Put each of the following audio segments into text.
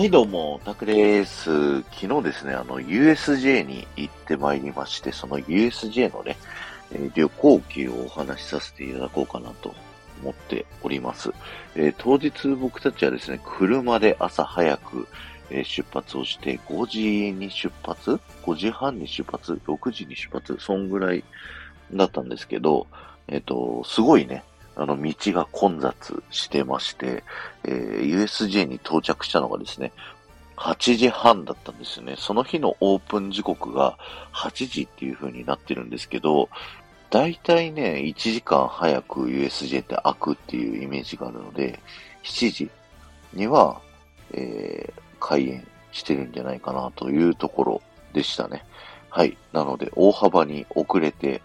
はい、どうも、タクです。昨日ですね、あの、USJ に行ってまいりまして、その USJ のね、えー旅行記をお話しさせていただこうかなと思っております。えー当日僕たちはですね、車で朝早く、えー出発をして、5時に出発 ?5 時半に出発 ?6 時に出発？そんぐらいだったんですけど、えっ、と、すごいね、あの、道が混雑してまして、えー USJ に到着したのがですね、8時半だったんですよね。その日のオープン時刻が8時っていう風になってるんですけど、だいたいね、1時間早く USJ って開くっていうイメージがあるので、7時には、えー開園してるんじゃないかなというところでしたね。はい。なので、大幅に遅れて、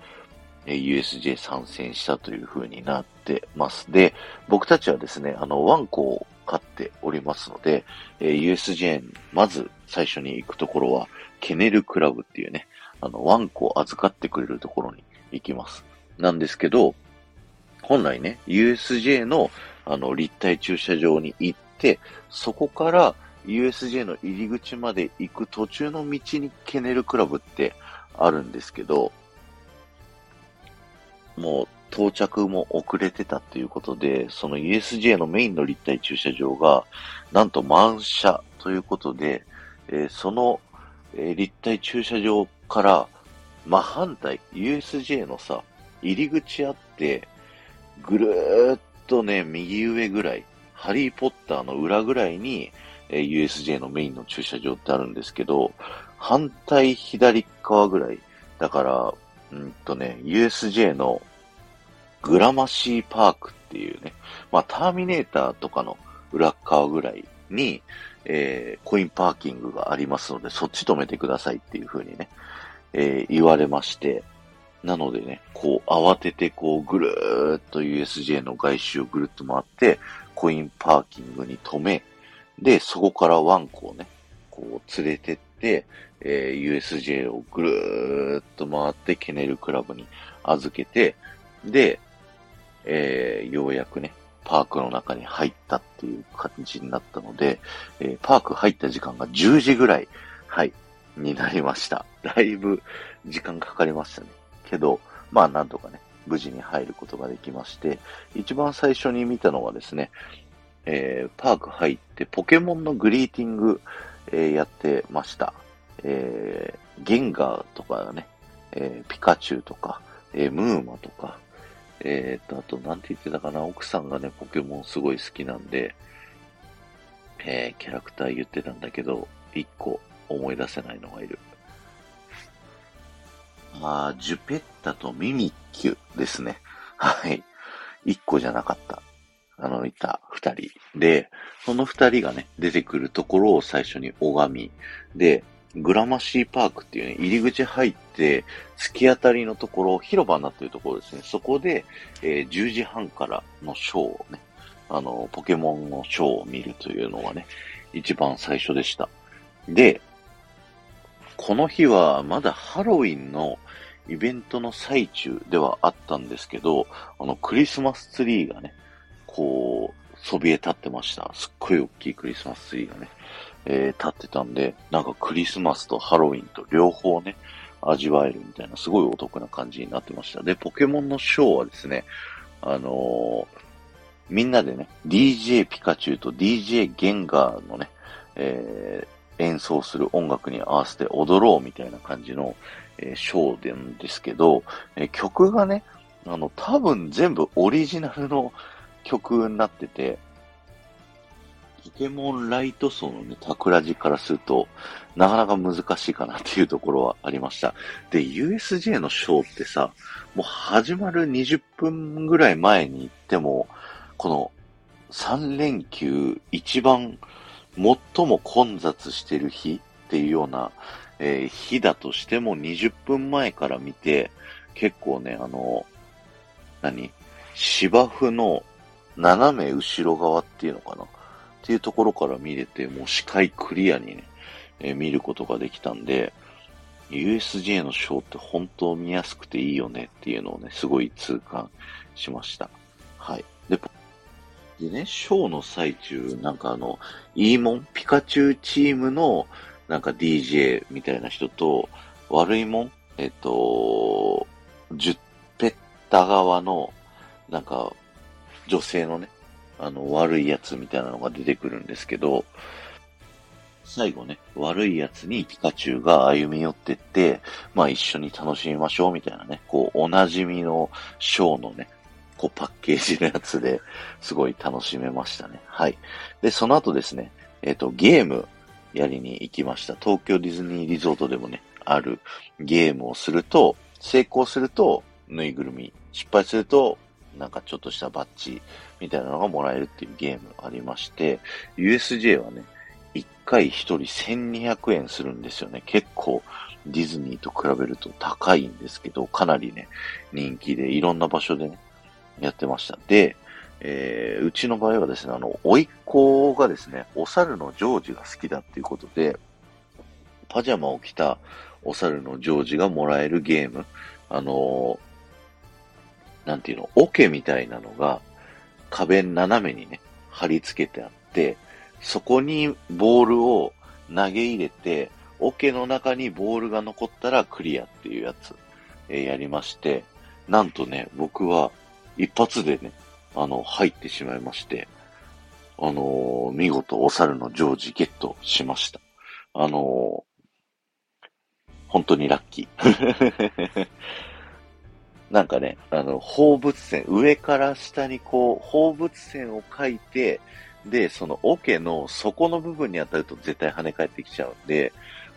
USJ 参戦したという風になってます。で、僕たちはですね、あの、ワンコを飼っておりますので、え USJ、まず最初に行くところは、ケネルクラブっていうね、あの、ワンコを預かってくれるところに行きます。なんですけど、本来ね、USJ の、あの、立体駐車場に行って、そこから USJ の入り口まで行く途中の道にケネルクラブってあるんですけど、もう到着も遅れてたっていうことで、その USJ のメインの立体駐車場が、なんと満車ということで、えーその、えー立体駐車場から真反対、USJ のさ、入り口あって、ぐるーっとね、右上ぐらい、ハリーポッターの裏ぐらいに、えー USJ のメインの駐車場ってあるんですけど、反対左側ぐらい、だから、うんとね、USJ のグラマシーパークっていうね、まあ、ターミネーターとかの裏側ぐらいに、えーコインパーキングがありますので、そっち止めてくださいっていう風にね、えー言われまして、なのでね、こう、慌ててこう、ぐるーっと USJ の外周をぐるっと回って、コインパーキングに止め、で、そこからワンコをね、こう、連れてって、えー USJ をぐるーっと回って、ケネルクラブに預けて、で、えーようやくね、パークの中に入ったっていう感じになったので、えーパーク入った時間が10時ぐらい、はい、になりました。だいぶ時間かかりましたね。けど、まあなんとかね、無事に入ることができまして、一番最初に見たのはですね、えーパーク入ってポケモンのグリーティング、えーやってました。えーゲンガーとかね、えーピカチュウとか、えームーマとか、えーと、あと、なんて言ってたかな、奥さんがね、ポケモンすごい好きなんで、えーキャラクター言ってたんだけど、一個思い出せないのがいる。まあジュペッタとミミッキュですね。はい。一個じゃなかった。あの、いた二人。で、その二人がね、出てくるところを最初に拝み。で、グラマシーパークっていうね、入り口入って、突き当たりのところ、広場になってるところですね。そこで、えー10時半からのショーをね、あの、ポケモンのショーを見るというのがね、一番最初でした。で、この日はまだハロウィンのイベントの最中ではあったんですけど、あの、クリスマスツリーがね、こう、そびえ立ってました。すっごい大きいクリスマスツリーがね、えー立ってたんで、なんかクリスマスとハロウィンと両方ね、味わえるみたいな、すごいお得な感じになってました。で、ポケモンのショーはですね、あのーみんなでね、DJ ピカチュウと DJ ゲンガーのね、えー演奏する音楽に合わせて踊ろうみたいな感じの、えーショーなんですけど、え曲がね、あの、多分全部オリジナルの曲になってて、ポケモンライト層のね、タクラジからすると、なかなか難しいかなっていうところはありました。で、USJ のショーってさ、もう始まる20分ぐらい前に行っても、この3連休一番最も混雑してる日っていうような、えー日だとしても20分前から見て、結構ね、あの、何？芝生の斜め後ろ側っていうのかな？っていうところから見れて、もう視界クリアにね、えー見ることができたんで、USJ のショーって本当見やすくていいよねっていうのをね、すごい痛感しました。はい。で、でね、ショーの最中、なんかあの、イーモン、ピカチュウチームの、なんか DJ みたいな人と、悪いもん、えっと、ジュッペッタ側の、なんか、女性のね、あの、悪いやつみたいなのが出てくるんですけど、最後ね、悪いやつにピカチュウが歩み寄ってって、まあ一緒に楽しみましょうみたいなね、こう、おなじみのショーのね、こうパッケージのやつですごい楽しめましたね。はい。で、その後ですね、えっ、ー、と、ゲームやりに行きました。東京ディズニーリゾートでもね、あるゲームをすると、成功すると、ぬいぐるみ、失敗すると、なんかちょっとしたバッジみたいなのがもらえるっていうゲームありまして、USJ はね、1回1人1200円するんですよね。結構ディズニーと比べると高いんですけど、かなりね、人気でいろんな場所でね、やってました。で、えー、うちの場合はですね、あの、甥っ子がですね、お猿のジョージが好きだっていうことで、パジャマを着たお猿のジョージがもらえるゲーム、あのー、なんていうの、桶みたいなのが壁斜めにね、貼り付けてあって、そこにボールを投げ入れて、桶の中にボールが残ったらクリアっていうやつ、えー、やりまして、なんとね、僕は一発でね、あの、入ってしまいまして、あのー、見事お猿のジョージゲットしました。あのー、本当にラッキー。なんかね、あの、放物線、上から下にこう、放物線を書いて、で、その桶の底の部分に当たると絶対跳ね返ってきちゃうんで、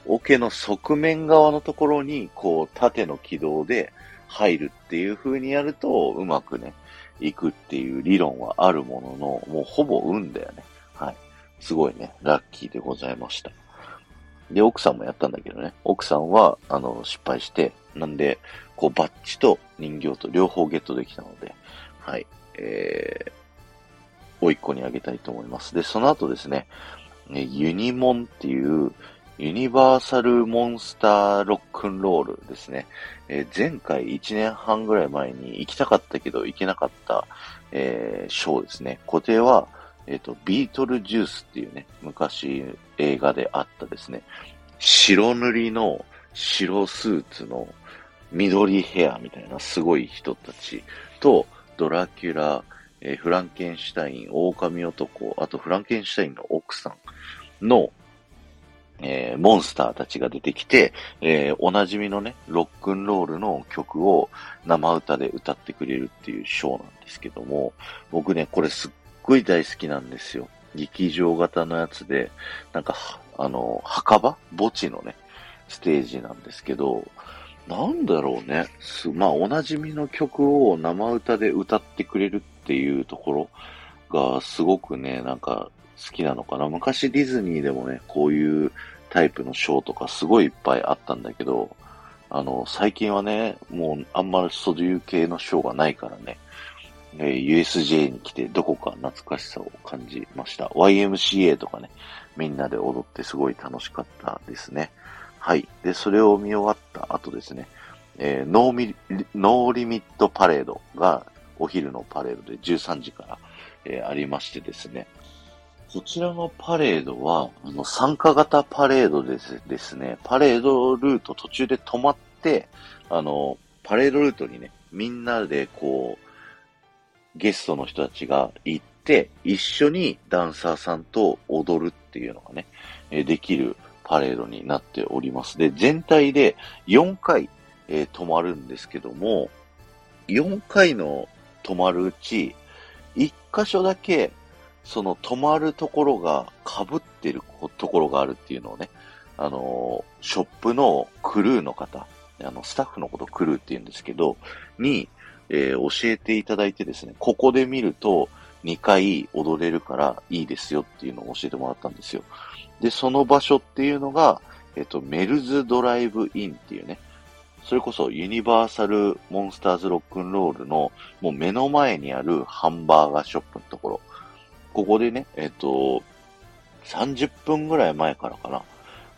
桶の側面側のところに、こう、縦の軌道で入るっていう風にやると、うまくね、いくっていう理論はあるものの、もうほぼ運だよね。はい。すごいね、ラッキーでございました。で、奥さんもやったんだけどね、奥さんは、あの、失敗して、なんで、こう、バッジと人形と両方ゲットできたので、はい、えー、おいっ子にあげたいと思います。で、その後ですね、ユニモンっていう、ユニバーサルモンスターロックンロールですね。えー、前回1年半ぐらい前に行きたかったけど行けなかった、えー、ショーですね。固定は、えっ、ー、と、ビートルジュースっていうね、昔映画であったですね、白塗りの白スーツの緑ヘアみたいなすごい人たちと、ドラキュラ、えー、フランケンシュタイン、狼男、あとフランケンシュタインの奥さんの、えー、モンスターたちが出てきて、えー、おなじみのね、ロックンロールの曲を生歌で歌ってくれるっていうショーなんですけども、僕ね、これすっごい大好きなんですよ。劇場型のやつで、なんか、あの、墓場墓地のね、ステージなんですけど、なんだろうね。まあ、おなじみの曲を生歌で歌ってくれるっていうところがすごくね、なんか好きなのかな。昔ディズニーでもね、こういうタイプのショーとかすごいいっぱいあったんだけど、あの、最近はね、もうあんまりそういう系のショーがないからね、えー、USJ に来てどこか懐かしさを感じました。YMCA とかね、みんなで踊ってすごい楽しかったですね。はい。で、それを見終わった後ですね、えー、ノーミノーリミットパレードがお昼のパレードで13時から、えー、ありましてですね、こちらのパレードは、あの、参加型パレードですですね、パレードルート途中で止まって、あの、パレードルートにね、みんなでこう、ゲストの人たちが行って、一緒にダンサーさんと踊るっていうのがね、えできるパレードになっております。で、全体で4回、えー、止まるんですけども、4回の止まるうち、1箇所だけその止まるところが被ってるところがあるっていうのをね、あの、ショップのクルーの方、あの、スタッフのことクルーって言うんですけど、に、えー、教えていただいてですね、ここで見ると2回踊れるからいいですよっていうのを教えてもらったんですよ。で、その場所っていうのが、えっ、と、メルズドライブインっていうね、それこそユニバーサルモンスターズロックンロールのもう目の前にあるハンバーガーショップのところ。ここでね、えっ、と、30分ぐらい前からかな、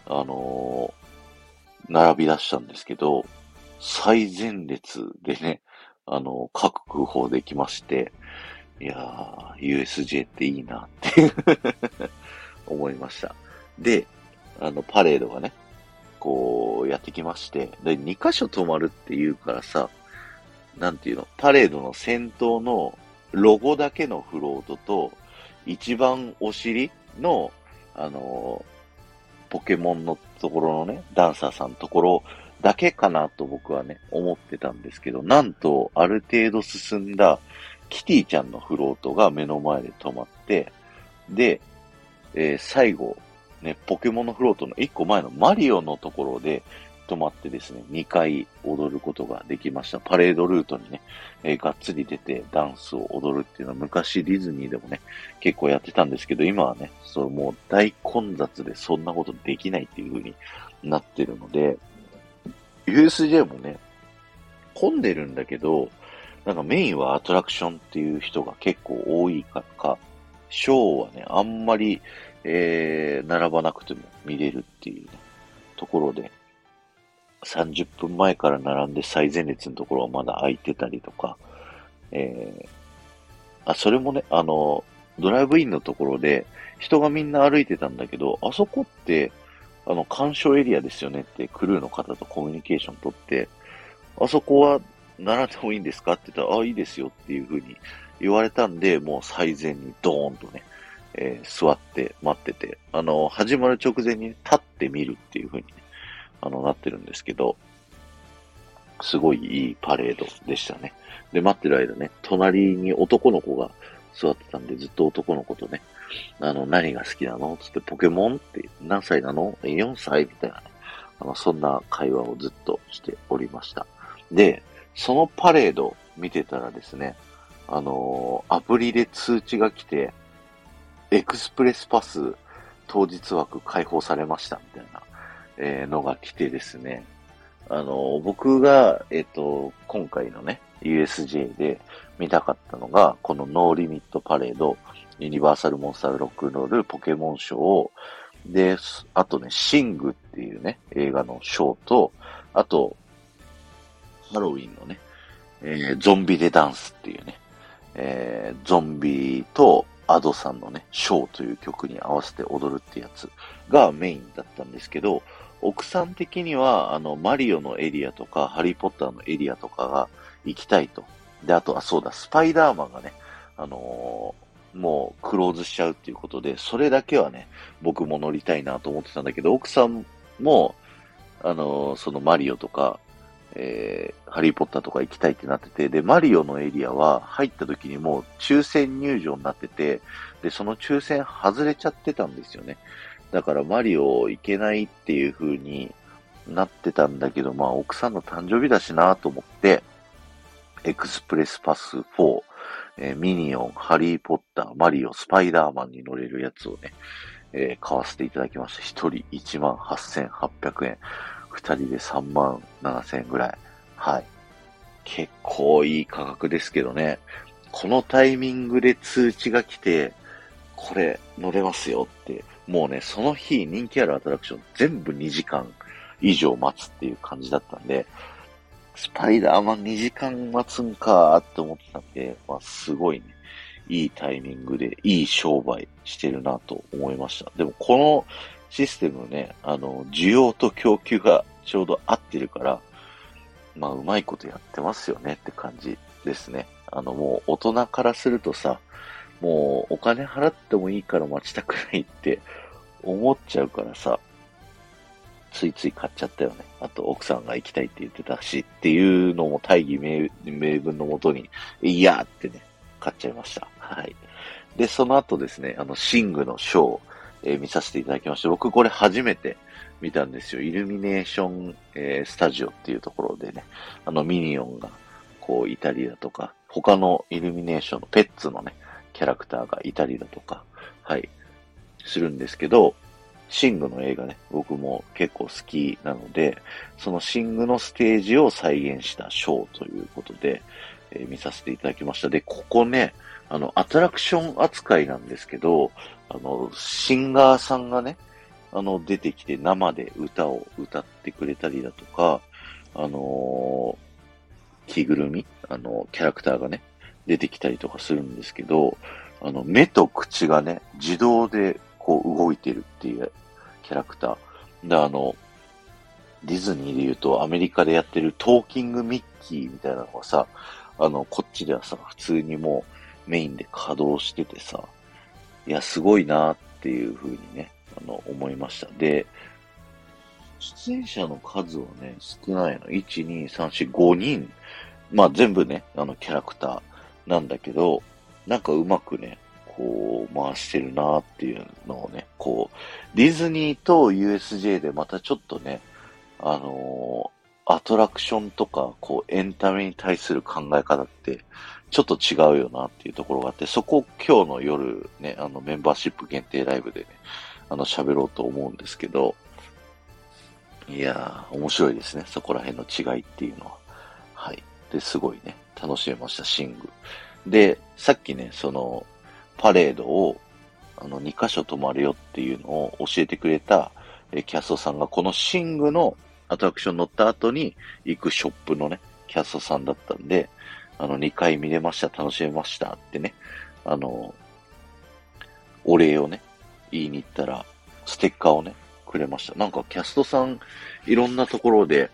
あのー、並び出したんですけど、最前列でね、あのー、各空砲できまして、いやー、USJ っていいなって思いました。で、あの、パレードがね、こう、やってきまして、で、2箇所止まるって言うからさ、なんていうの、パレードの先頭のロゴだけのフロートと、一番お尻の、あのー、ポケモンのところのね、ダンサーさんのところだけかなと僕はね、思ってたんですけど、なんと、ある程度進んだキティちゃんのフロートが目の前で止まって、で、えー、最後、ね、ポケモンのフロートの1個前のマリオのところで止まってですね、2回踊ることができました。パレードルートにね、えー、がっつり出てダンスを踊るっていうのは昔ディズニーでもね、結構やってたんですけど、今はね、そうもう大混雑でそんなことできないっていう風になってるので、USJ もね、混んでるんだけど、なんかメインはアトラクションっていう人が結構多いからか、ショーはね、あんまり、えー、並ばなくても見れるっていうね、ところで、30分前から並んで最前列のところはまだ空いてたりとか、えー、あ、それもね、あの、ドライブインのところで人がみんな歩いてたんだけど、あそこって、あの、鑑賞エリアですよねってクルーの方とコミュニケーション取って、あそこは並んでもいいんですかって言ったら、あ、いいですよっていうふうに言われたんで、もう最前にドーンとね、えー、座って待ってて、あの、始まる直前に立ってみるっていうふうに、ね、あの、なってるんですけど、すごいいいパレードでしたね。で、待ってる間ね、隣に男の子が座ってたんで、ずっと男の子とね、あの、何が好きなの？つって、ポケモンって何歳なの ?4 歳みたいなね。あの、そんな会話をずっとしておりました。で、そのパレード見てたらですね、あのー、アプリで通知が来て、エクスプレスパス当日枠開放されましたみたいな、え、のが来てですね、あの、僕が、えっ、と、今回のね、USJ で見たかったのが、このノーリミットパレード、ユニバーサルモンスターロックロールポケモンショー、で、あとね、シングっていうね、映画のショーと、あと、ハロウィンのね、えー、ゾンビでダンスっていうね、えー、ゾンビとアドさんのね、ショーという曲に合わせて踊るってやつがメインだったんですけど、奥さん的には、あの、マリオのエリアとか、ハリーポッターのエリアとかが行きたいと。で、あと、あ、そうだ、スパイダーマンがね、あのー、もうクローズしちゃうっていうことで、それだけはね、僕も乗りたいなと思ってたんだけど、奥さんも、あのー、そのマリオとか、えー、ハリーポッターとか行きたいってなってて、で、マリオのエリアは入った時にもう抽選入場になってて、で、その抽選外れちゃってたんですよね。だからマリオ行けないっていう風になってたんだけど、まあ奥さんの誕生日だしなと思って、エクスプレスパス4、えー、ミニオン、ハリーポッター、マリオ、スパイダーマンに乗れるやつをね、えー、買わせていただきました。一人18,800円。二人で3万7千円ぐらい。はい。結構いい価格ですけどね。このタイミングで通知が来て、これ乗れますよって、もうね、その日人気あるアトラクション全部2時間以上待つっていう感じだったんで、スパイダーマン2時間待つんかーって思ってたんで、まあすごいね、いいタイミングでいい商売してるなと思いました。でもこのシステムね、あの、需要と供給がちょうど合ってるから、まあ、うまいことやってますよねって感じですね。あの、もう大人からするとさ、もうお金払ってもいいから待ちたくないって思っちゃうからさ、ついつい買っちゃったよね。あと奥さんが行きたいって言ってたしっていうのも大義名名分のもとに、いやーってね、買っちゃいました。はい。で、その後ですね、あの、シングのショー、えー、見させていただきまして、僕これ初めて見たんですよ。イルミネーション、えー、スタジオっていうところでね、あのミニオンがこういたりだとか、他のイルミネーションのペッツのね、キャラクターがいたりだとか、はい、するんですけど、シングの映画ね、僕も結構好きなので、そのシングのステージを再現したショーということで、えー、見させていただきました。で、ここね、あの、アトラクション扱いなんですけど、あの、シンガーさんがね、あの、出てきて生で歌を歌ってくれたりだとか、あのー、着ぐるみあの、キャラクターがね、出てきたりとかするんですけど、あの、目と口がね、自動でこう動いてるっていうキャラクター。で、あの、ディズニーで言うとアメリカでやってるトーキングミッキーみたいなのがさ、あの、こっちではさ、普通にもうメインで稼働しててさ、いや、すごいなっていう風にね、あの、思いました。で、出演者の数はね、少ないの。1、2、3、4、5人。まあ全部ね、あの、キャラクターなんだけど、なんかうまくね、こう、回してるなっていうのをね、こう、ディズニーと USJ でまたちょっとね、あのー、アトラクションとか、こう、エンタメに対する考え方って、ちょっと違うよなっていうところがあって、そこを今日の夜ね、あの、メンバーシップ限定ライブでね、あの、喋ろうと思うんですけど、いやー、面白いですね。そこら辺の違いっていうのは。はい。で、すごいね、楽しめました、シング。で、さっきね、その、パレードを、あの、2箇所泊まるよっていうのを教えてくれた、えキャストさんが、このシングのアトラクション乗った後に行くショップのね、キャストさんだったんで、あの、2回見れました、楽しめましたってね、あの、お礼をね、言いに行ったら、ステッカーをね、くれました。なんかキャストさん、いろんなところで、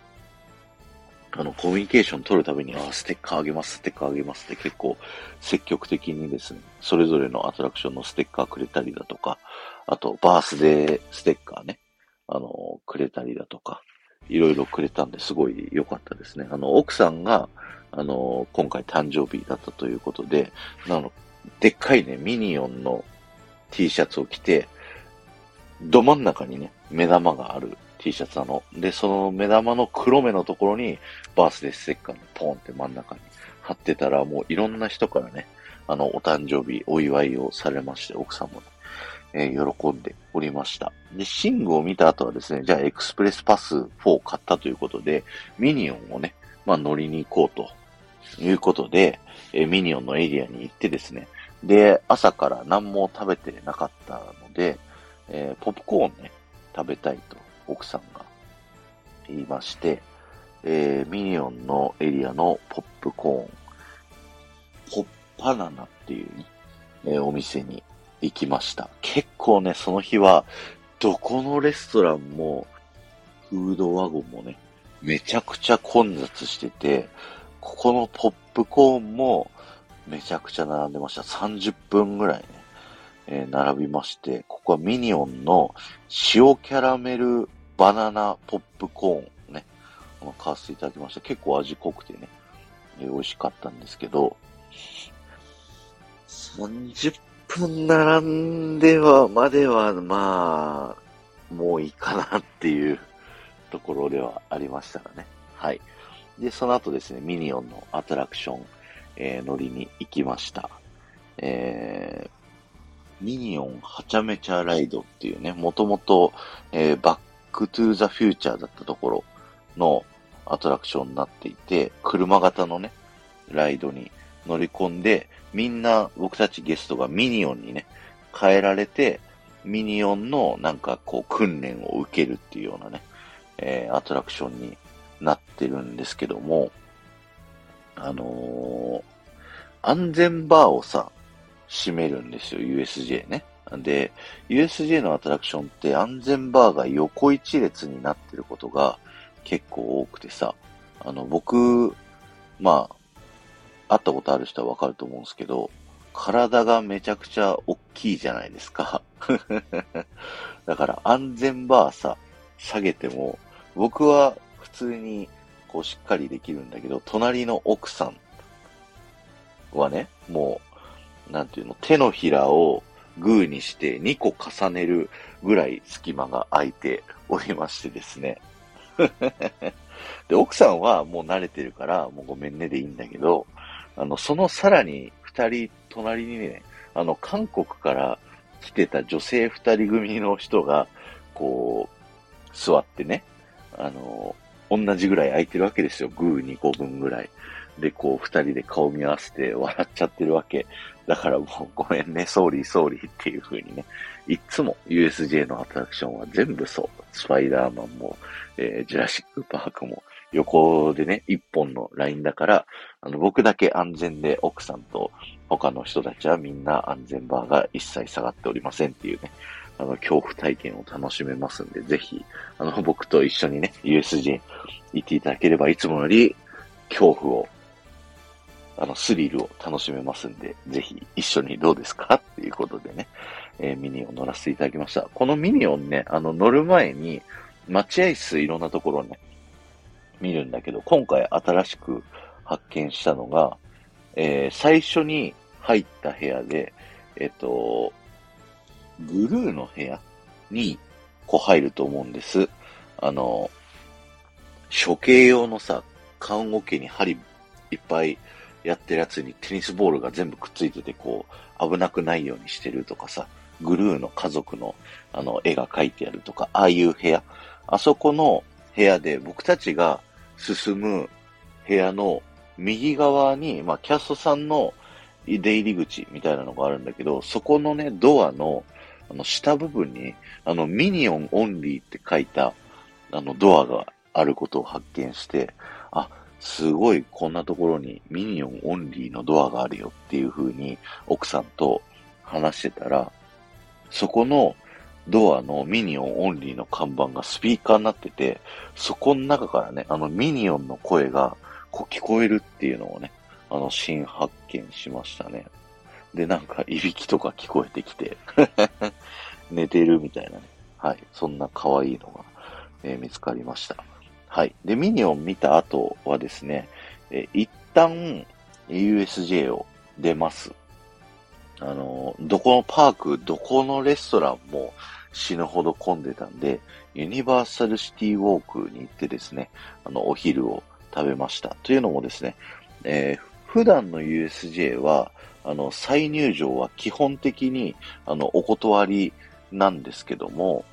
あの、コミュニケーション取るたびに、あ、ステッカーあげます、ステッカーあげますって結構積極的にですね、それぞれのアトラクションのステッカーくれたりだとか、あと、バースデーステッカーね、あの、くれたりだとか、いろいろくれたんですごい良かったですね。あの、奥さんが、あの、今回誕生日だったということで、あの、でっかいね、ミニオンの T シャツを着て、ど真ん中にね、目玉がある T シャツなの。で、その目玉の黒目のところに、バースデーステッカーのポンって真ん中に貼ってたら、もういろんな人からね、あの、お誕生日、お祝いをされまして、奥さんもね、えー、喜んでおりました。で、シングを見た後はですね、じゃあエクスプレスパス4を買ったということで、ミニオンをね、まあ乗りに行こうということで、え、ミニオンのエリアに行ってですね、で、朝から何も食べてなかったので、えー、ポップコーンね、食べたいと奥さんが言いまして、えー、ミニオンのエリアのポップコーン、ポッパナナっていうね、えー、お店に行きました。結構ね、その日は、どこのレストランも、フードワゴンもね、めちゃくちゃ混雑してて、ここのポップコーンもめちゃくちゃ並んでました。30分ぐらいね、えー、並びまして、ここはミニオンの塩キャラメルバナナポップコーンね、買わせていただきました。結構味濃くてね、えー、美味しかったんですけど、30分並んでは、までは、まあ、もういいかなっていうところではありましたがね。はい。で、その後ですね、ミニオンのアトラクション、えー、乗りに行きました。えー、ミニオンはちゃめちゃライドっていうね、もともと、えー、バックトゥーザフューチャーだったところのアトラクションになっていて、車型のね、ライドに乗り込んで、みんな僕たちゲストがミニオンにね、変えられて、ミニオンのなんかこう訓練を受けるっていうようなね、えー、アトラクションになってるんですけども、あのー、安全バーをさ、閉めるんですよ、USJ ね。で、USJ のアトラクションって安全バーが横一列になってることが結構多くてさ、あの、僕、まあ、会ったことある人はわかると思うんですけど、体がめちゃくちゃ大きいじゃないですか。だから安全バーさ、下げても、僕は通にこうしっかりできるんだけど、隣の奥さんはね、もう、なんていうの、手のひらをグーにして2個重ねるぐらい隙間が空いておりましてですね。で、奥さんはもう慣れてるから、もうごめんねでいいんだけど、あの、そのさらに二人隣にね、あの、韓国から来てた女性二人組の人が、こう、座ってね、あの、同じぐらい空いてるわけですよ。グー2個分ぐらい。で、こう、二人で顔見合わせて笑っちゃってるわけ。だからもうごめんね、 sorry sorry っていう風にね、いつも USJ のアトラクションは全部そう。スパイダーマンも、えー、ジュラシックパークも、横でね、一本のラインだから、あの、僕だけ安全で奥さんと他の人たちはみんな安全バーが一切下がっておりませんっていうね、あの、恐怖体験を楽しめますんで、ぜひ、あの、僕と一緒にね、USJ 行っていただければ、いつもより恐怖を、あの、スリルを楽しめますんで、ぜひ一緒にどうですか？っていうことでね、えー、ミニオン乗らせていただきました。このミニオンね、あの、乗る前に、待合室いろんなところね、見るんだけど、今回新しく発見したのが、えー、最初に入った部屋で、えっ、と、ブルーの部屋に、こう入ると思うんです。あの、処刑用のさ、看護家に針いっぱいやってるやつにテニスボールが全部くっついてて、こう、危なくないようにしてるとかさ、グルーの家族の、あの、絵が描いてあるとか、ああいう部屋。あそこの部屋で僕たちが進む部屋の右側に、まあ、キャストさんの出入り口みたいなのがあるんだけど、そこのね、ドアの、あの、下部分に、あの、ミニオン only って書いた、あの、ドアがあることを発見して、あ、すごいこんなところにミニオン only のドアがあるよっていう風に奥さんと話してたら、そこのドアのミニオン only の看板がスピーカーになってて、そこの中からね、あのミニオンの声がこう聞こえるっていうのをね、あの新発見しましたね。で、なんか、いびきとか聞こえてきて 寝てるみたいなね。はい。そんな可愛いのが、えー、見つかりました。はい。で、ミニオン見た後はですね、えー、一旦 USJ を出ます。あのー、どこのパーク、どこのレストランも死ぬほど混んでたんで、ユニバーサルシティウォークに行ってですね、あの、お昼を食べました。というのもですね、えー、普段の USJ は、あの、再入場は基本的に、あの、お断りなんですけども、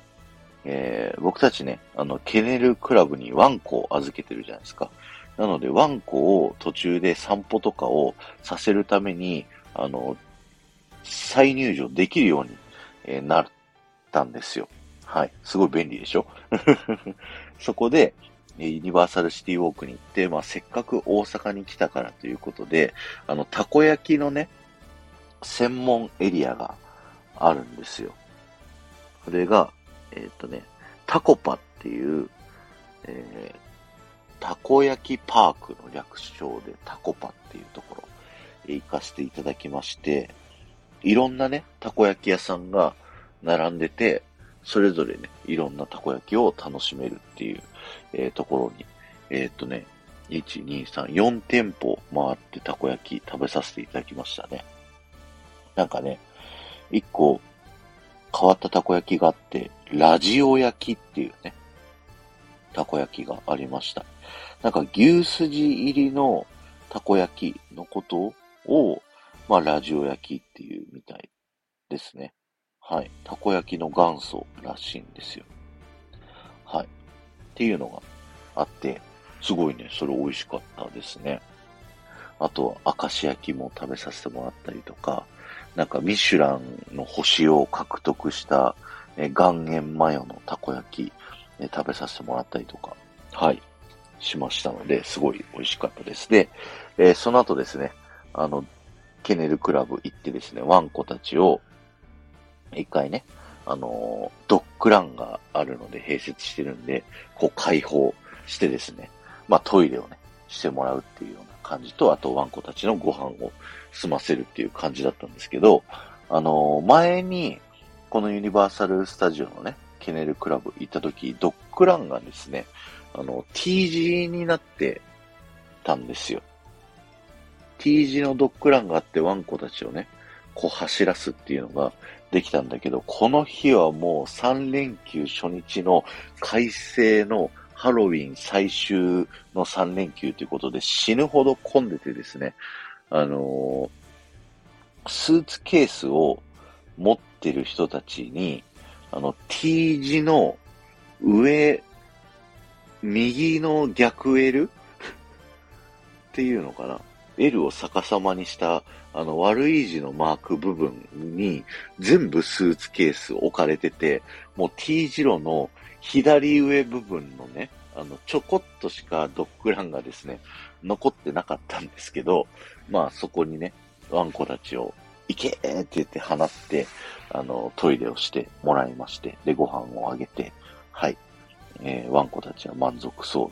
えー、僕たちね、あの、ケネルクラブにワンコを預けてるじゃないですか。なので、ワンコを途中で散歩とかをさせるために、あの、再入場できるように、え、なったんですよ。はい。すごい便利でしょ？そこで、ユニバーサルシティウォークに行って、まあ、せっかく大阪に来たからということで、あの、たこ焼きのね、専門エリアがあるんですよ。それが、えー、っとね、タコパっていう、えー、たこ焼きパークの略称でタコパっていうところへ行かせていただきまして、いろんなね、たこ焼き屋さんが並んでて、それぞれね、いろんなたこ焼きを楽しめるっていう、えー、ところに、えー、っとね、1、2、3、4店舗回ってたこ焼き食べさせていただきましたね。なんかね、一個変わったたこ焼きがあって、ラジオ焼きっていうね、たこ焼きがありました。なんか牛すじ入りのたこ焼きのことを、まあラジオ焼きっていうみたいですね。はい。たこ焼きの元祖らしいんですよ。はい。っていうのがあって、すごいね、それ美味しかったですね。あとは、明石焼きも食べさせてもらったりとか、なんかミシュランの星を獲得した、え岩塩マヨのたこ焼き、え食べさせてもらったりとか、はい、しましたので、すごい美味しかったです。で、えー、その後ですね、あの、ケネルクラブ行ってですね、ワンコたちを、一回ね、あの、ドッグランがあるので併設してるんで、こう開放してですね、まあトイレをね、してもらうっていうような感じと、あとワンコたちのご飯を済ませるっていう感じだったんですけど、あのー、前に、このユニバーサルスタジオのね、ケネルクラブ行った時、ドッグランがですね、あの、T 字になってたんですよ。T 字のドッグランがあってワンコたちをね、こう走らすっていうのができたんだけど、この日はもう3連休初日の快晴のハロウィン最終の3連休ということで死ぬほど混んでてですね、あのー、スーツケースを持ってる人たちに、あの、T 字の上、右の逆 L っていうのかな ?L を逆さまにした、あの、悪い字のマーク部分に全部スーツケース置かれてて、もう T 字路の左上部分のね、あの、ちょこっとしかドッグランがですね、残ってなかったんですけど、まあそこにね、ワンコたちを行けーって言って放って、あの、トイレをしてもらいまして、で、ご飯をあげて、はい、えー、ワンコたちは満足そ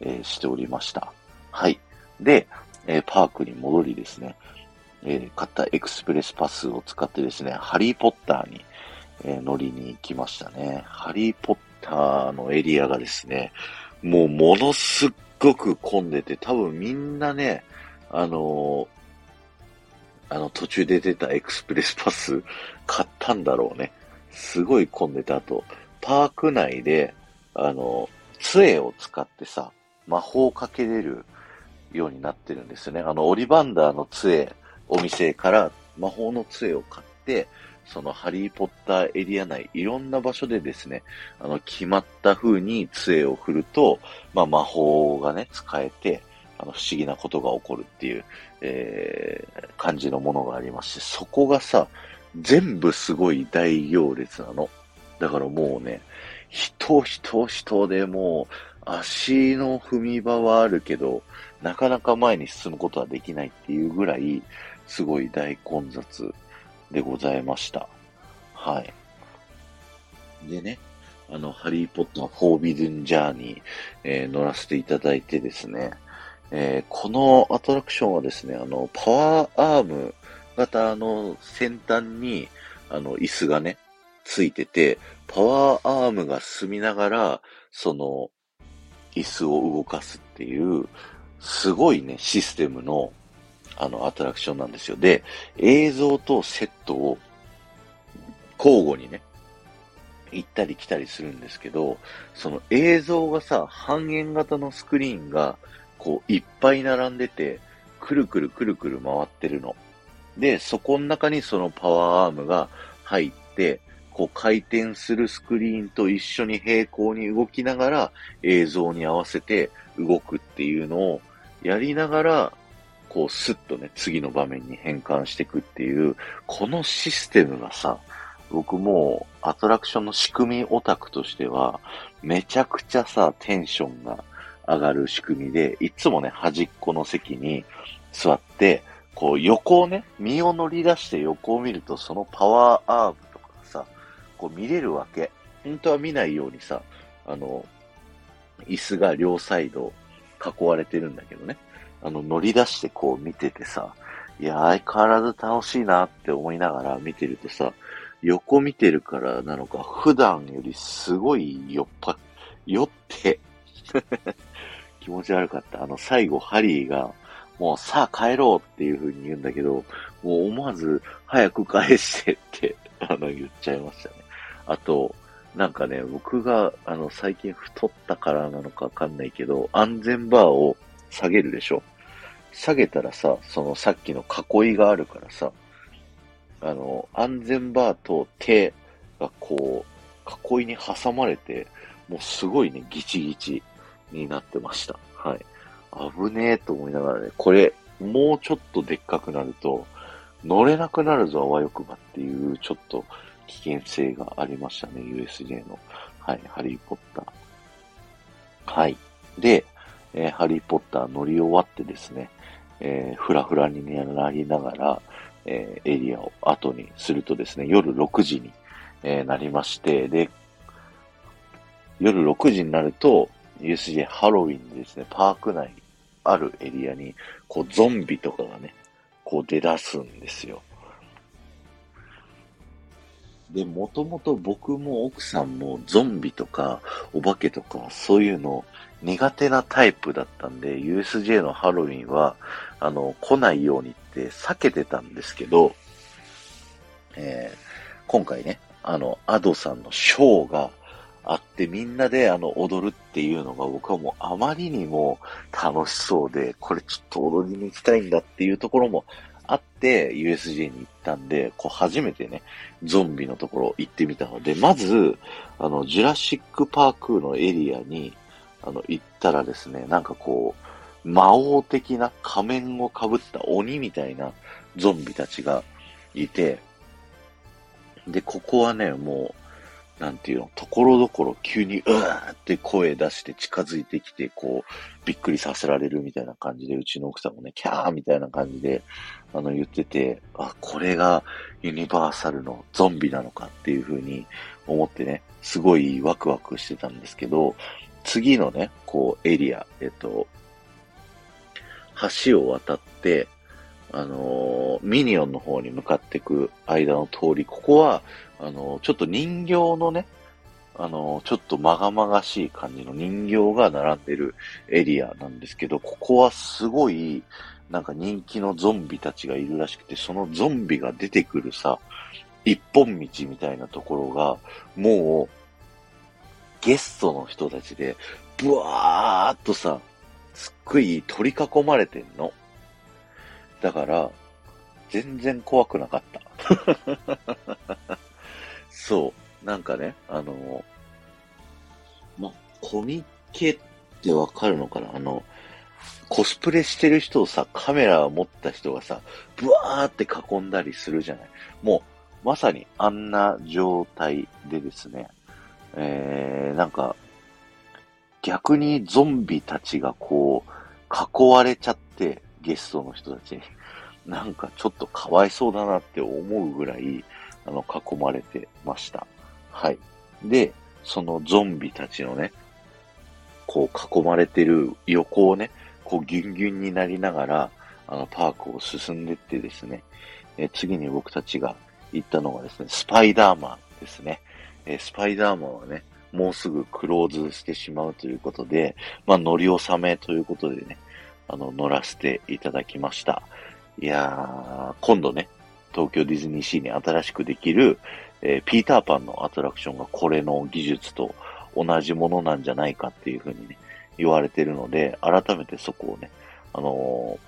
うに、えー、しておりました。はい。で、えー、パークに戻りですね、え買ったエクスプレスパスを使ってですね、ハリーポッターに、え乗りに行きましたね。ハリーポッターのエリアがですね、もうものすっごく混んでて、多分みんなね、あのあの途中で出たエクスプレスパス買ったんだろうね。すごい混んでた後、パーク内で、あの、杖を使ってさ、魔法をかけれるようになってるんですよね。あの、オリバンダーの杖、お店から魔法の杖を買って、そのハリーポッターエリア内、いろんな場所でですね、あの、決まった風に杖を振ると、まあ、魔法がね、使えて、あの、不思議なことが起こるっていう、えー、感じのものがありまして、そこがさ、全部すごい大行列なの。だからもうね、人、人、人でもう、足の踏み場はあるけど、なかなか前に進むことはできないっていうぐらい、すごい大混雑でございました。はい。でね、あの、ハリーポッターフォービドンジャーニー、えー、乗らせていただいてですね、えー、このアトラクションはですね、あの、パワーアーム型の先端に、あの、椅子がね、ついてて、パワーアームが進みながら、その、椅子を動かすっていう、すごいね、システムの、あの、アトラクションなんですよ。で、映像とセットを交互にね、行ったり来たりするんですけど、その映像がさ、半円型のスクリーンが、こう、いっぱい並んでて、くるくるくるくる回ってるの。で、そこの中にそのパワーアームが入って、こう回転するスクリーンと一緒に平行に動きながら映像に合わせて動くっていうのをやりながら、こうスッとね、次の場面に変換していくっていう、このシステムがさ、僕もうアトラクションの仕組みオタクとしては、めちゃくちゃさ、テンションが上がる仕組みで、いつもね、端っこの席に座って、こう横をね、身を乗り出して横を見ると、そのパワーアームとかさ、こう見れるわけ。本当は見ないようにさ、あの、椅子が両サイド囲われてるんだけどね。あの、乗り出してこう見ててさ、いや、相変わらず楽しいなって思いながら見てるとさ、横見てるからなのか、普段よりすごい酔っぱ、酔って 気持ち悪かった。あの、最後、ハリーが、もうさあ帰ろうっていう風に言うんだけど、もう思わず早く返してって あの、言っちゃいましたね。あと、なんかね、僕が、あの、最近太ったからなのかわかんないけど、安全バーを下げるでしょ。下げたらさ、そのさっきの囲いがあるからさ、あの、安全バーと手がこう、囲いに挟まれて、もうすごいね、ギチギチになってました。はい。危ねえと思いながらね、これ、もうちょっとでっかくなると、乗れなくなるぞ、あわよくばっていう、ちょっと危険性がありましたね、USJ の。はい、ハリーポッター。はい。で、えー、ハリーポッター乗り終わってですね、えー、ふらふらになりながら、えー、エリアを後にするとですね、夜6時に、えー、なりまして、で、夜6時になると、USJ ハロウィンでですね、パーク内あるエリアに、こう、ゾンビとかがね、こう出だすんですよ。で、もともと僕も奥さんもゾンビとかお化けとかそういうの苦手なタイプだったんで、USJ のハロウィンは、あの、来ないようにって避けてたんですけど、えー、今回ね、あの、アドさんのショーがあってみんなであの踊るっていうのが僕はもうあまりにも楽しそうで、これちょっと踊りに行きたいんだっていうところもあって USJ に行ったんで、こう初めてね、ゾンビのところ行ってみたので、まず、あの、ジュラシックパークのエリアに、あの、行ったらですね、なんかこう、魔王的な仮面をかぶった鬼みたいなゾンビたちがいて、で、ここはね、もう、なんていうの、ところどころ急にうーって声出して近づいてきて、こう、びっくりさせられるみたいな感じで、うちの奥さんもね、キャーみたいな感じで、あの、言ってて、あ、これがユニバーサルのゾンビなのかっていう風に思ってね、すごいワクワクしてたんですけど、次のね、こう、エリア、えっと、橋を渡って、あのー、ミニオンの方に向かっていく間の通り、ここは、あのー、ちょっと人形のね、あのー、ちょっとまがまがしい感じの人形が並んでるエリアなんですけど、ここはすごい、なんか人気のゾンビたちがいるらしくて、そのゾンビが出てくるさ、一本道みたいなところが、もう、ゲストの人たちで、ブワーっとさ、すっごい取り囲まれてんの。だから、全然怖くなかった。そう。なんかね、あの、ま、コミケってわかるのかな？あの、コスプレしてる人をさ、カメラを持った人がさ、ブワーって囲んだりするじゃない。もう、まさにあんな状態でですね、えー、なんか、逆にゾンビたちがこう、囲われちゃって、ゲストの人たちに。なんかちょっとかわいそうだなって思うぐらい、あの、囲まれてました。はい。で、そのゾンビたちのね、こう囲まれてる横をね、こうギュンギュンになりながら、あの、パークを進んでってですね、え次に僕たちが行ったのがですね、スパイダーマンですね。えスパイダーマンはね、もうすぐクローズしてしまうということで、まあ、乗り納めということでね、あの、乗らせていただきました。いやー、今度ね、東京ディズニーシーに新しくできる、えー、ピーターパンのアトラクションがこれの技術と同じものなんじゃないかっていうふうにね、言われてるので、改めてそこをね、あの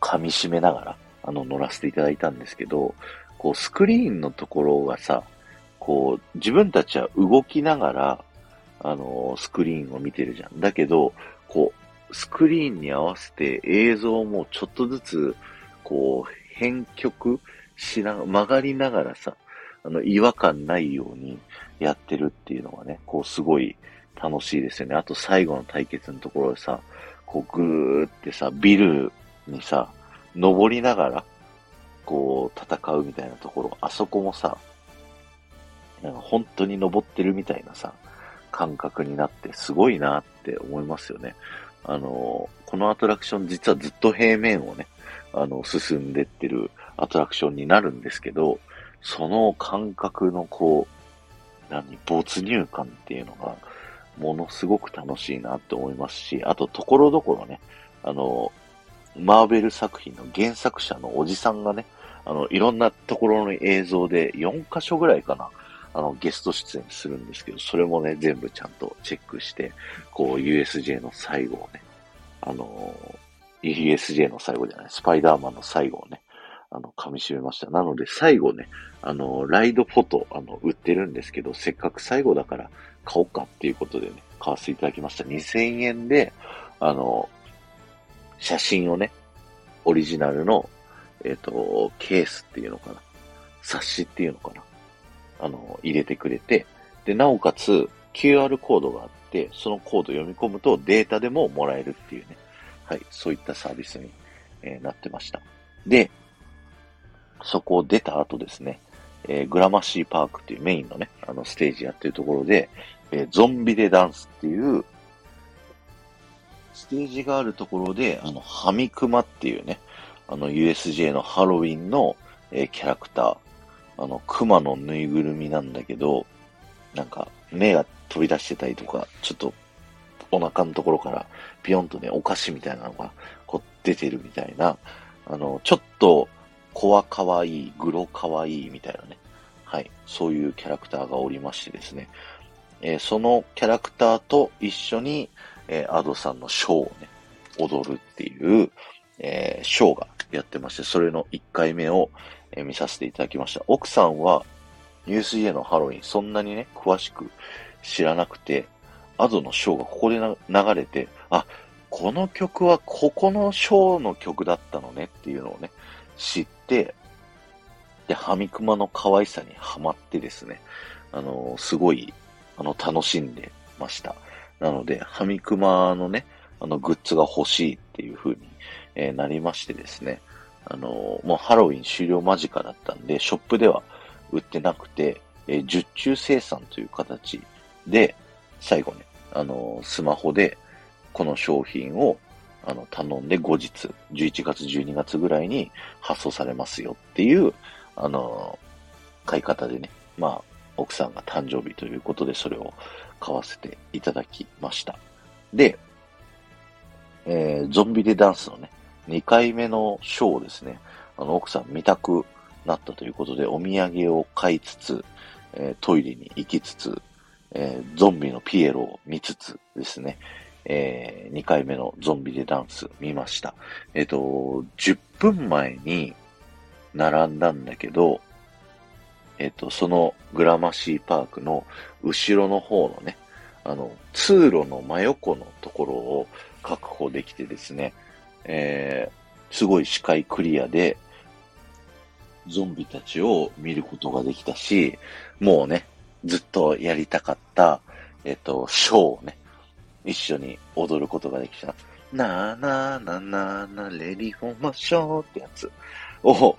ー、噛み締めながら、あの、乗らせていただいたんですけど、こう、スクリーンのところがさ、こう、自分たちは動きながら、あのー、スクリーンを見てるじゃん。だけど、こう、スクリーンに合わせて映像もちょっとずつ、こう、変曲しな、曲がりながらさ、あの、違和感ないようにやってるっていうのがね、こう、すごい楽しいですよね。あと最後の対決のところでさ、こう、ぐーってさ、ビルにさ、登りながら、こう、戦うみたいなところ、あそこもさ、なんか本当に登ってるみたいなさ、感覚になってすごいなって思いますよね。あの、このアトラクション実はずっと平面をね、あの、進んでってるアトラクションになるんですけど、その感覚のこう、何、没入感っていうのが、ものすごく楽しいなって思いますし、あと、ところどころね、あの、マーベル作品の原作者のおじさんがね、あの、いろんなところの映像で4箇所ぐらいかな、あの、ゲスト出演するんですけど、それもね、全部ちゃんとチェックして、こう、USJ の最後をね、あの、USJ の最後じゃない、スパイダーマンの最後をね、あの、噛み締めました。なので、最後ね、あの、ライドフォト、あの、売ってるんですけど、せっかく最後だから買おうかっていうことでね、買わせていただきました。2000円で、あの、写真をね、オリジナルの、えっ、ー、と、ケースっていうのかな。冊子っていうのかな。あの、入れてくれて、で、なおかつ QR コードがあって、そのコード読み込むとデータでももらえるっていうね。はい、そういったサービスに、えー、なってました。で、そこを出た後ですね、えー、グラマシーパークっていうメインのね、あのステージやってるところで、えー、ゾンビでダンスっていう、ステージがあるところで、あの、ハミクマっていうね、あの、USJ のハロウィンの、えー、キャラクター、あの、熊のぬいぐるみなんだけど、なんか、目が飛び出してたりとか、ちょっと、お腹のところから、ピヨンとね、お菓子みたいなのが、こう、出てるみたいな、あの、ちょっと、子は可愛い、グロ可愛いみたいなね、はい、そういうキャラクターがおりましてですね、えー、そのキャラクターと一緒に、えー、アドさんのショーをね、踊るっていう、えー、ショーがやってまして、それの1回目を、えー、見させていただきました。奥さんは、USJ のハロウィン、そんなにね、詳しく知らなくて、アドのショーがここで流れて、あ、この曲はここのショーの曲だったのねっていうのをね、知って、で、ハミクマの可愛さにハマってですね、あの、すごい、あの、楽しんでました。なので、ハミクマのね、あの、グッズが欲しいっていう風に、えー、なりましてですね、あの、もうハロウィン終了間近だったんで、ショップでは売ってなくて、えー、受注生産という形で、最後ね、あの、スマホで、この商品を、あの、頼んで後日、11月、12月ぐらいに発送されますよっていう、あの、買い方でね、まあ、奥さんが誕生日ということで、それを買わせていただきました。で、えー、ゾンビでダンスのね、2回目のショーをですね、あの、奥さん見たくなったということで、お土産を買いつつ、えー、トイレに行きつつ、えー、ゾンビのピエロを見つつですね、えー、2回目のゾンビでダンス見ました。えっ、ー、と、10分前に並んだんだけど、えっ、ー、と、そのグラマシーパークの後ろの方のね、あの、通路の真横のところを確保できてですね、えー、すごい視界クリアで、ゾンビたちを見ることができたし、もうね、ずっとやりたかった、えっ、と、ショーをね、一緒に踊ることができた。なーなーなーなーなレディフォーマショーってやつを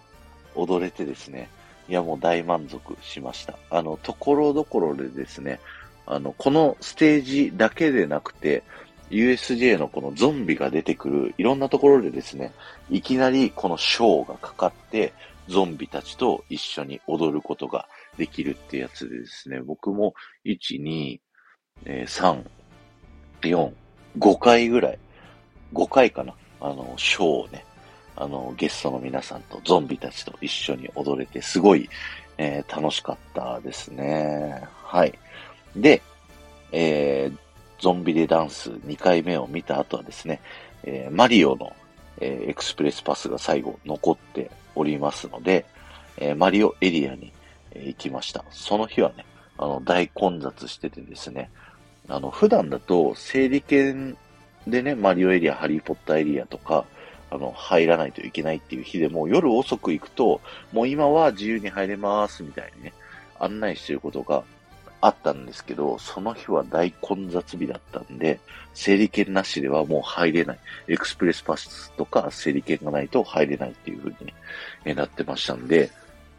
踊れてですね、いやもう大満足しました。あの、ところどころでですね、あの、このステージだけでなくて、USJ のこのゾンビが出てくるいろんなところでですね、いきなりこのショーがかかって、ゾンビたちと一緒に踊ることができるってやつでですね、僕も1、2、3、4、5回ぐらい、5回かな、あの、ショーをね、あの、ゲストの皆さんとゾンビたちと一緒に踊れて、すごい、えー、楽しかったですね。はい。で、えー、ゾンビでダンス2回目を見た後はですね、えー、マリオの、えー、エクスプレスパスが最後残っておりますので、えー、マリオエリアに、え行きました。その日はね、あの、大混雑しててですね、あの、普段だと整理券でね、マリオエリア、ハリーポッターエリアとか、あの、入らないといけないっていう日でも、夜遅く行くと、もう今は自由に入れますみたいにね、案内してることがあったんですけど、その日は大混雑日だったんで、整理券なしではもう入れない。エクスプレスパスとか整理券がないと入れないっていう風に、ね、なってましたんで、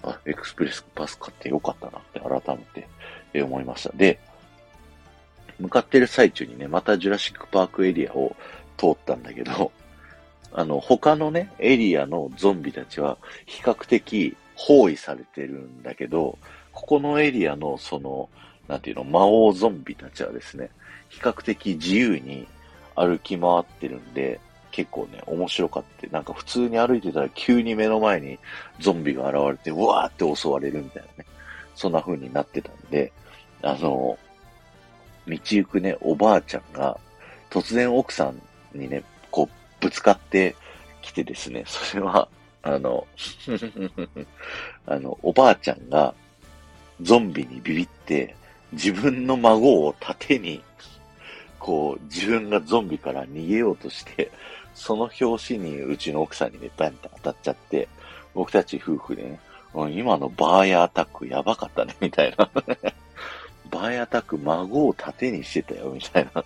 あ、エクスプレスパス買ってよかったなって改めて思いました。で、向かってる最中にね、またジュラシックパークエリアを通ったんだけど、あの、他のね、エリアのゾンビたちは比較的包囲されてるんだけど、ここのエリアのその、なんていうの、魔王ゾンビたちはですね、比較的自由に歩き回ってるんで、結構ね、面白かった。なんか普通に歩いてたら急に目の前にゾンビが現れて、うわーって襲われるみたいなね。そんな風になってたんで、あの、道行くね、おばあちゃんが、突然奥さんにね、こう、ぶつかってきてですね、それは、あの、あの、おばあちゃんが、ゾンビにビビって、自分の孫を盾に、こう、自分がゾンビから逃げようとして、その拍子にうちの奥さんにね、バンって当たっちゃって、僕たち夫婦でね、今のバーヤアタックやばかったね、みたいな。バーヤアタック孫を盾にしてたよ、みたいな。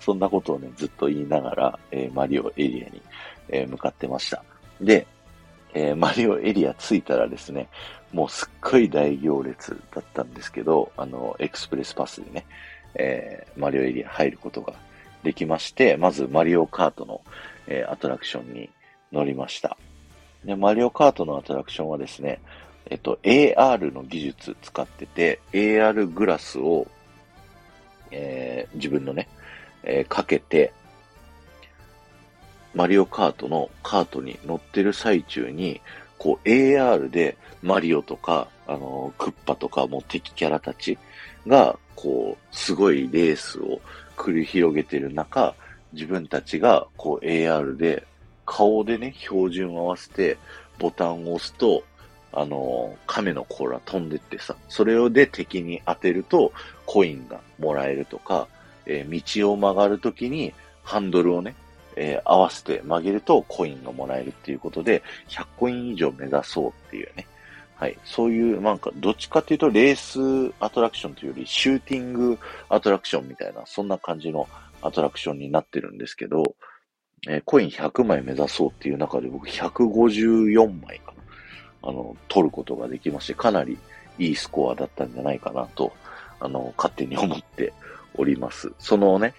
そんなことをね、ずっと言いながら、えー、マリオエリアに、えー、向かってました。で、えー、マリオエリア着いたらですね、もうすっごい大行列だったんですけど、あの、エクスプレスパスでね、えー、マリオエリア入ることができまして、まずマリオカートの、えー、アトラクションに乗りました。で、マリオカートのアトラクションはですね、えっと、AR の技術使ってて、AR グラスを、えー、自分のね、えー、かけて、マリオカートのカートに乗ってる最中に、こう AR でマリオとか、あの、クッパとかも敵キャラたちが、こう、すごいレースを繰り広げてる中、自分たちが、こう AR で、顔でね、標準を合わせて、ボタンを押すと、あの、亀の甲羅飛んでってさ、それをで敵に当てると、コインがもらえるとか、えー、道を曲がるときに、ハンドルをね、えー、合わせて曲げるとコインがもらえるっていうことで、100コイン以上目指そうっていうね、はい。そういう、なんか、どっちかっていうと、レースアトラクションというより、シューティングアトラクションみたいな、そんな感じのアトラクションになってるんですけど、えー、コイン100枚目指そうっていう中で僕154枚か。あの、取ることができまして、かなりいいスコアだったんじゃないかなと、あの、勝手に思っております。そのね、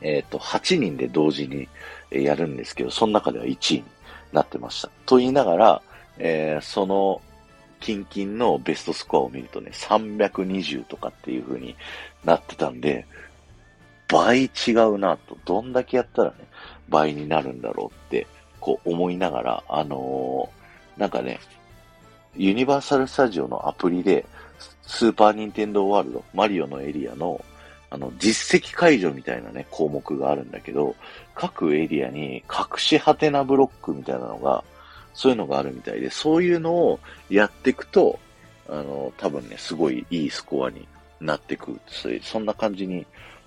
えっ、ー、と、8人で同時にやるんですけど、その中では1位になってました。と言いながら、えー、その、キンキンのベストスコアを見るとね、320とかっていう風になってたんで、倍違うなと、どんだけやったらね、倍になるんだろうって、こう思いながら、あのー、なんかね、ユニバーサルスタジオのアプリで、スーパーニンテンドーワールド、マリオのエリアの、あの、実績解除みたいなね、項目があるんだけど、各エリアに隠し果てなブロックみたいなのが、そういうのがあるみたいで、そういうのをやっていくと、あの、多分ね、すごいいいスコアになってくそういう、そんな感じに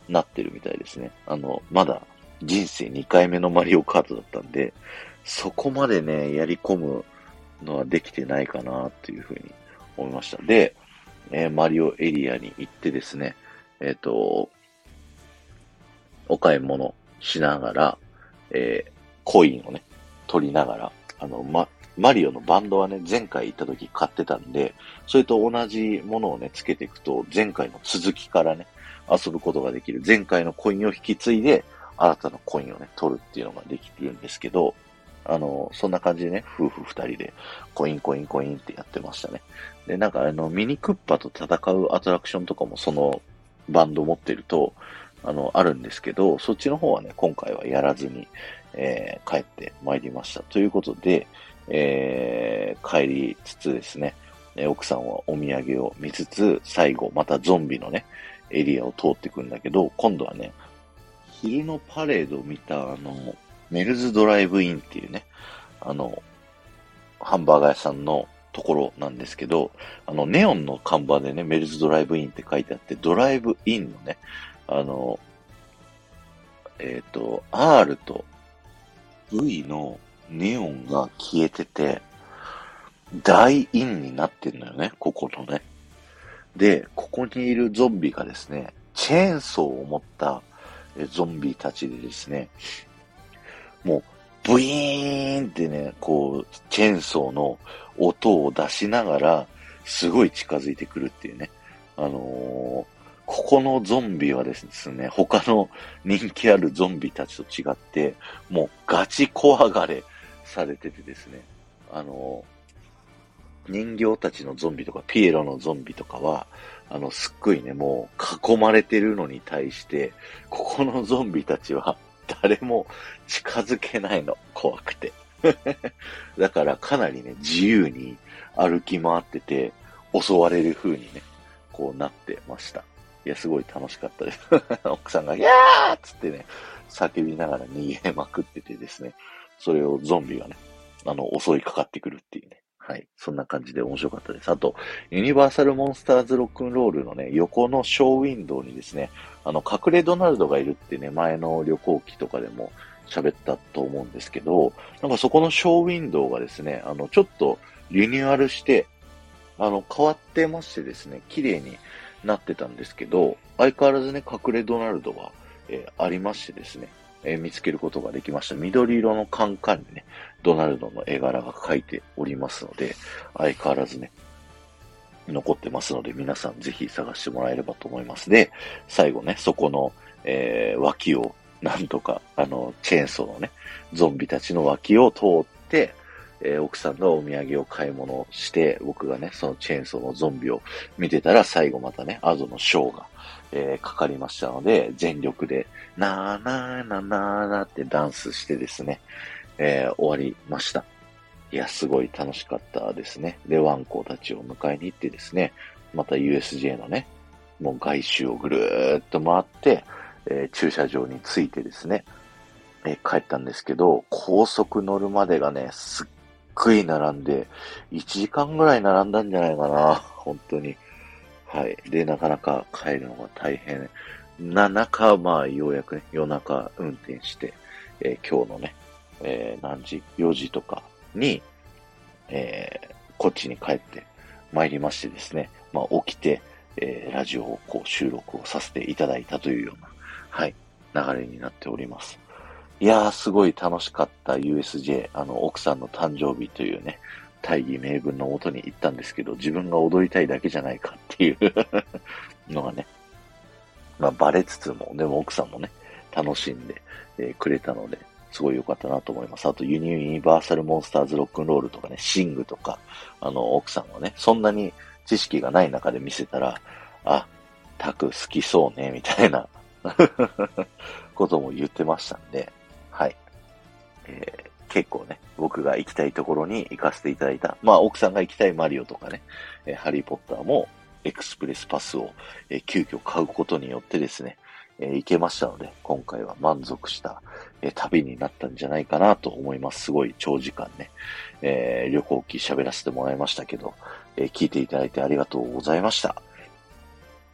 なってるみたいですね。あの、まだ人生2回目のマリオカートだったんで、そこまでね、やり込むのはできてないかなっていうふうに思いました。で、えー、マリオエリアに行ってですね、えっ、ー、と、お買い物しながら、えー、コインをね、取りながら、あの、ま、マリオのバンドはね、前回行った時買ってたんで、それと同じものをね、つけていくと、前回の続きからね、遊ぶことができる。前回のコインを引き継いで、新たなコインをね、取るっていうのができるんですけど、あの、そんな感じでね、夫婦二人で、コインコインコインってやってましたね。で、なんかあの、ミニクッパと戦うアトラクションとかもそのバンド持ってると、あの、あるんですけど、そっちの方はね、今回はやらずに、えー、帰ってまいりました。ということで、えー、帰りつつですね、奥さんはお土産を見つつ、最後、またゾンビのね、エリアを通ってくんだけど、今度はね、昼のパレードを見た、あの、メルズドライブインっていうね、あの、ハンバーガー屋さんのところなんですけど、あの、ネオンの看板でね、メルズドライブインって書いてあって、ドライブインのね、あの、えっ、ー、と、R と V のネオンが消えてて、 die in になってんのよね、ここのね。で、ここにいるゾンビがですね、チェーンソーを持ったゾンビたちでですね、もう、ブイーンってね、こう、チェーンソーの音を出しながら、すごい近づいてくるっていうね。あのー、ここのゾンビはですね、他の人気あるゾンビたちと違って、もうガチ怖がれされててですね、あのー、人形たちのゾンビとか、ピエロのゾンビとかは、あの、すっごいね、もう囲まれてるのに対して、ここのゾンビたちは誰も近づけないの。怖くて。だからかなりね、自由に歩き回ってて、襲われる風にね、こうなってました。いや、すごい楽しかったです。奥さんが、いやーっつってね、叫びながら逃げまくっててですね、それをゾンビがね、あの、襲いかかってくるっていうね。はい。そんな感じで面白かったです。あと、ユニバーサルモンスターズロックンロールのね、横のショーウィンドウにですね、あの、隠れドナルドがいるってね、前の旅行記とかでも喋ったと思うんですけど、なんかそこのショーウィンドウがですね、あの、ちょっとリニューアルして、あの、変わってましてですね、綺麗になってたんですけど、相変わらずね、隠れドナルドが、えー、ありましてですね、えー、見つけることができました。緑色のカンカンにね、ドナルドの絵柄が描いておりますので、相変わらずね、残ってますので、皆さんぜひ探してもらえればと思います。で、最後ね、そこの、えー、脇を、なんとか、あの、チェーンソーのね、ゾンビたちの脇を通って、えー、奥さんのお土産を買い物して、僕がね、そのチェーンソーのゾンビを見てたら、最後またね、アドのショーが、えー、かかりましたので、全力で、なーなーなーなーなーってダンスしてですね、えー、終わりました。いや、すごい楽しかったですね。で、ワンコたちを迎えに行ってですね、また USJ のね、もう外周をぐるーっと回って、えー、駐車場に着いてですね、えー、帰ったんですけど、高速乗るまでがね、すっごい並んで、1時間ぐらい並んだんじゃないかな、本当に。はい。で、なかなか帰るのが大変な中、まあ、ようやくね、夜中運転して、えー、今日のね、えー、何時 ?4 時とかに、えー、こっちに帰って参りましてですね、まあ、起きて、えー、ラジオをこう収録をさせていただいたというような、はい、流れになっております。いやー、すごい楽しかった USJ、あの、奥さんの誕生日というね、大義名分のもとに行ったんですけど、自分が踊りたいだけじゃないかっていう のがね、まあ、バレつつも、でも奥さんもね、楽しんで、え、くれたので、すごい良かったなと思います。あと、ユニバーサルモンスターズロックンロールとかね、シングとか、あの、奥さんはね、そんなに知識がない中で見せたら、あ、タク好きそうね、みたいな ことも言ってましたんで、はい。えー、結構ね、僕が行きたいところに行かせていただいた。まあ、奥さんが行きたいマリオとかね、えー、ハリーポッターもエクスプレスパスを、えー、急遽買うことによってですね、えー、行けましたので、今回は満足した、えー、旅になったんじゃないかなと思います。すごい長時間ね、えー、旅行機喋らせてもらいましたけど、え聞いていただいてありがとうございました。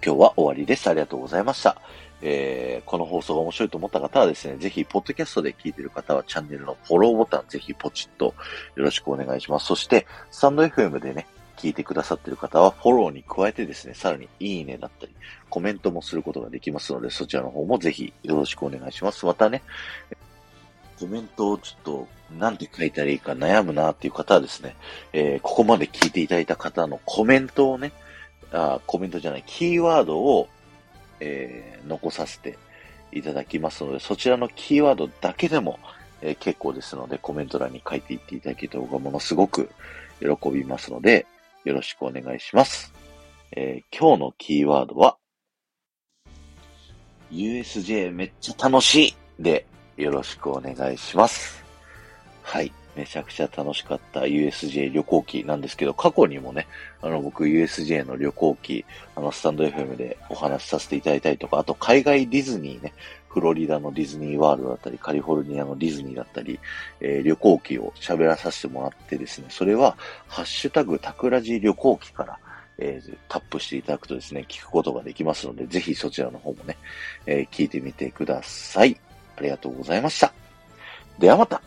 今日は終わりです。ありがとうございました。えー、この放送が面白いと思った方はですね、ぜひ、ポッドキャストで聞いている方は、チャンネルのフォローボタン、ぜひポチッとよろしくお願いします。そして、スタンド FM でね、聞いてくださっている方は、フォローに加えてですね、さらにいいねだったり、コメントもすることができますので、そちらの方もぜひよろしくお願いします。またね、コメントをちょっと、なんて書いたらいいか悩むなっていう方はですね、えー、ここまで聞いていただいた方のコメントをね、あコメントじゃない、キーワードをえー、残させていただきますので、そちらのキーワードだけでも、えー、結構ですので、コメント欄に書いていっていただけると僕はものすごく喜びますので、よろしくお願いします。えー、今日のキーワードは、USJ めっちゃ楽しいでよろしくお願いします。はい。めちゃくちゃ楽しかった USJ 旅行記なんですけど、過去にもね、あの、僕 USJ の旅行記、あの、スタンド FM でお話しさせていただいたりとか、あと海外ディズニーね、フロリダのディズニーワールドだったり、カリフォルニアのディズニーだったり、えー、旅行記を喋らさせてもらってですね、それは、ハッシュタグタクラジ旅行記から、えー、タップしていただくとですね、聞くことができますので、ぜひそちらの方もね、えー、聞いてみてください。ありがとうございました。ではまた。